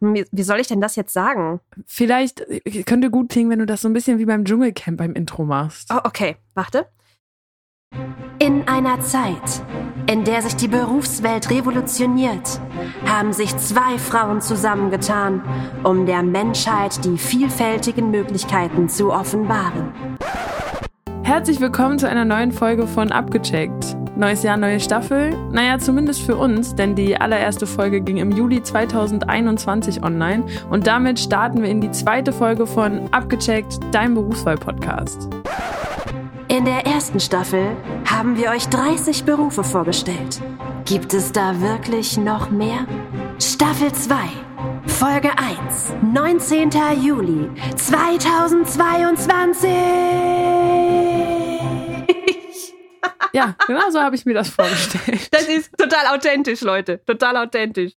Wie, soll ich denn das jetzt sagen? Vielleicht äh, könnte gut klingen, wenn du das so ein bisschen wie beim Dschungelcamp beim Intro machst. Oh, okay, warte. In einer Zeit, in der sich die Berufswelt revolutioniert, haben sich zwei Frauen zusammengetan, um der Menschheit die vielfältigen Möglichkeiten zu offenbaren. Herzlich willkommen zu einer neuen Folge von Abgecheckt. Neues Jahr, neue Staffel. Naja, zumindest für uns, denn die allererste Folge ging im Juli 2021 online und damit starten wir in die zweite Folge von Abgecheckt, dein Berufswahl-Podcast. In der ersten Staffel haben wir euch 30 Berufe vorgestellt. Gibt es da wirklich noch mehr? Staffel 2, Folge 1, 19. Juli 2022. Ja, genau so habe ich mir das vorgestellt. Das ist total authentisch, Leute. Total authentisch.